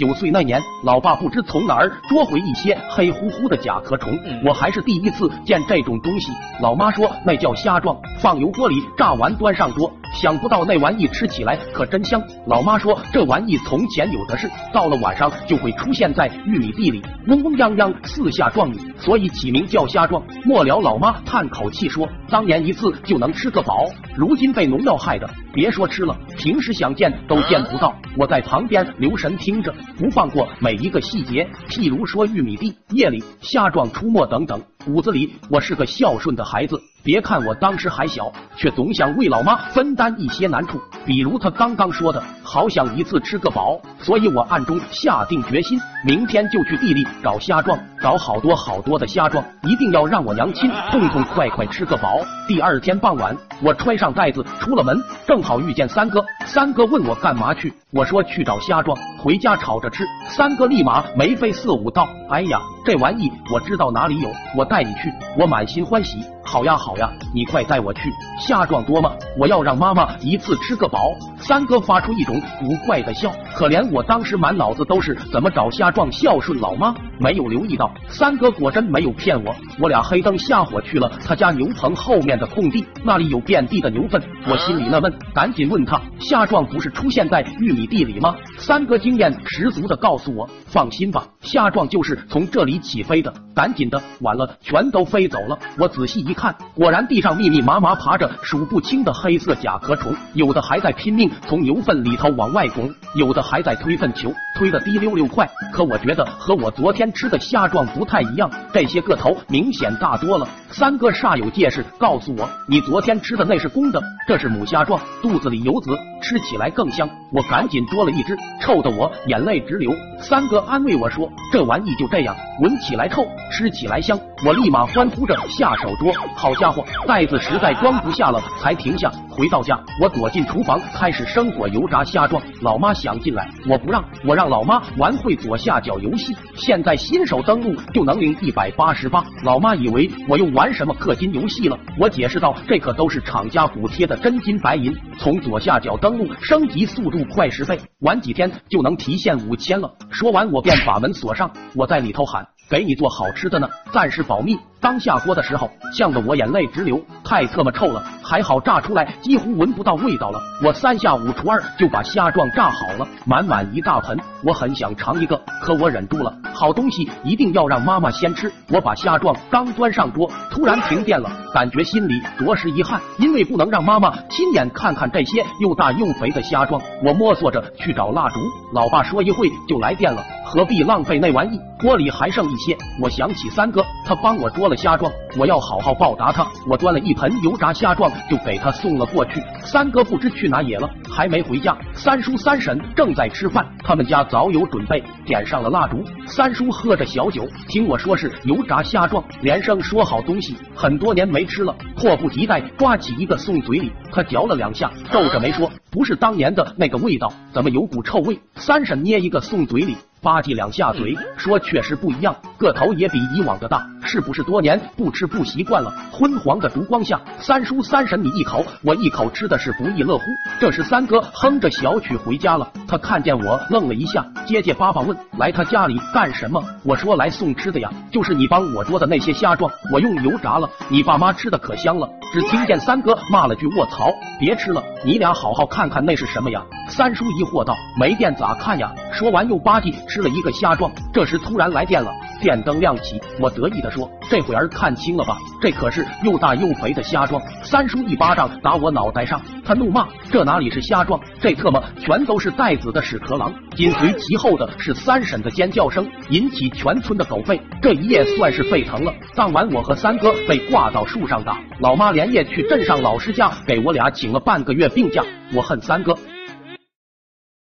九岁那年，老爸不知从哪儿捉回一些黑乎乎的甲壳虫，我还是第一次见这种东西。老妈说那叫虾状，放油锅里炸完端上桌。想不到那玩意吃起来可真香。老妈说这玩意从前有的是，到了晚上就会出现在玉米地里，嗡嗡泱泱四下撞你，所以起名叫虾撞。末了，老妈叹口气说，当年一次就能吃个饱，如今被农药害的，别说吃了，平时想见都见不到。我在旁边留神听着，不放过每一个细节，譬如说玉米地夜里虾撞出没等等。骨子里，我是个孝顺的孩子。别看我当时还小，却总想为老妈分担一些难处。比如他刚刚说的，好想一次吃个饱，所以我暗中下定决心，明天就去地里找虾状，找好多好多的虾状，一定要让我娘亲痛痛快快吃个饱。第二天傍晚，我揣上袋子出了门，正好遇见三哥。三哥问我干嘛去，我说去找虾状，回家炒着吃。三哥立马眉飞色舞道：“哎呀，这玩意我知道哪里有，我带你去。”我满心欢喜。好呀好呀，你快带我去，虾壮多吗？我要让妈妈一次吃个饱。三哥发出一种古怪的笑，可怜我当时满脑子都是怎么找虾壮孝顺老妈，没有留意到三哥果真没有骗我。我俩黑灯瞎火去了他家牛棚后面的空地，那里有遍地的牛粪，我心里纳闷，赶紧问他虾状不是出现在玉米地里吗？三哥经验十足的告诉我，放心吧，虾状就是从这里起飞的。赶紧的，晚了全都飞走了。我仔细一看，果然地上密密麻麻爬着数不清的黑色甲壳虫，有的还在拼命从牛粪里头往外拱，有的还在推粪球，推的滴溜溜快。可我觉得和我昨天吃的虾状不太一样，这些个头明显大多了。三哥煞有介事告诉我，你昨天吃的那是公的，这是母虾状，肚子里有籽，吃起来更香。我赶紧捉了一只，臭的我眼泪直流。三哥安慰我说，这玩意就这样，闻起来臭。吃起来香，我立马欢呼着下手捉。好家伙，袋子实在装不下了，才停下。回到家，我躲进厨房，开始生火油炸虾状。老妈想进来，我不让，我让老妈玩会左下角游戏。现在新手登录就能领一百八十八。老妈以为我又玩什么氪金游戏了。我解释道，这可都是厂家补贴的真金白银。从左下角登录升级速度快十倍，玩几天就能提现五千了。说完，我便把门锁上，我在里头喊。给你做好吃的呢，暂时保密。刚下锅的时候，呛得我眼泪直流，太特么臭了。还好炸出来几乎闻不到味道了。我三下五除二就把虾状炸好了，满满一大盆。我很想尝一个，可我忍住了。好东西一定要让妈妈先吃。我把虾状刚端上桌，突然停电了，感觉心里着实遗憾，因为不能让妈妈亲眼看看这些又大又肥的虾状。我摸索着去找蜡烛，老爸说一会就来电了。何必浪费那玩意？锅里还剩一些。我想起三哥，他帮我捉了虾状，我要好好报答他。我端了一盆油炸虾状，就给他送了过去。三哥不知去哪野了，还没回家。三叔三婶正在吃饭，他们家早有准备，点上了蜡烛。三叔喝着小酒，听我说是油炸虾状，连声说好东西，很多年没吃了，迫不及待抓起一个送嘴里。他嚼了两下，皱着眉说：“不是当年的那个味道，怎么有股臭味？”三婶捏一个送嘴里。吧唧两下嘴，说确实不一样，个头也比以往的大，是不是多年不吃不习惯了？昏黄的烛光下，三叔三婶你一口我一口吃的是不亦乐乎。这时三哥哼着小曲回家了，他看见我愣了一下，结结巴巴问来他家里干什么？我说来送吃的呀，就是你帮我捉的那些虾状，我用油炸了，你爸妈吃的可香了。只听见三哥骂了句卧槽，别吃了，你俩好好看看那是什么呀？三叔疑惑道没电咋看呀？说完又吧唧。吃了一个虾状，这时突然来电了，电灯亮起，我得意的说：“这会儿看清了吧？这可是又大又肥的虾壮。”三叔一巴掌打我脑袋上，他怒骂：“这哪里是虾壮，这特么全都是带子的屎壳郎！”紧随其后的是三婶的尖叫声，引起全村的狗吠。这一夜算是沸腾了。当晚我和三哥被挂到树上打，老妈连夜去镇上老师家给我俩请了半个月病假。我恨三哥。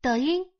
抖音。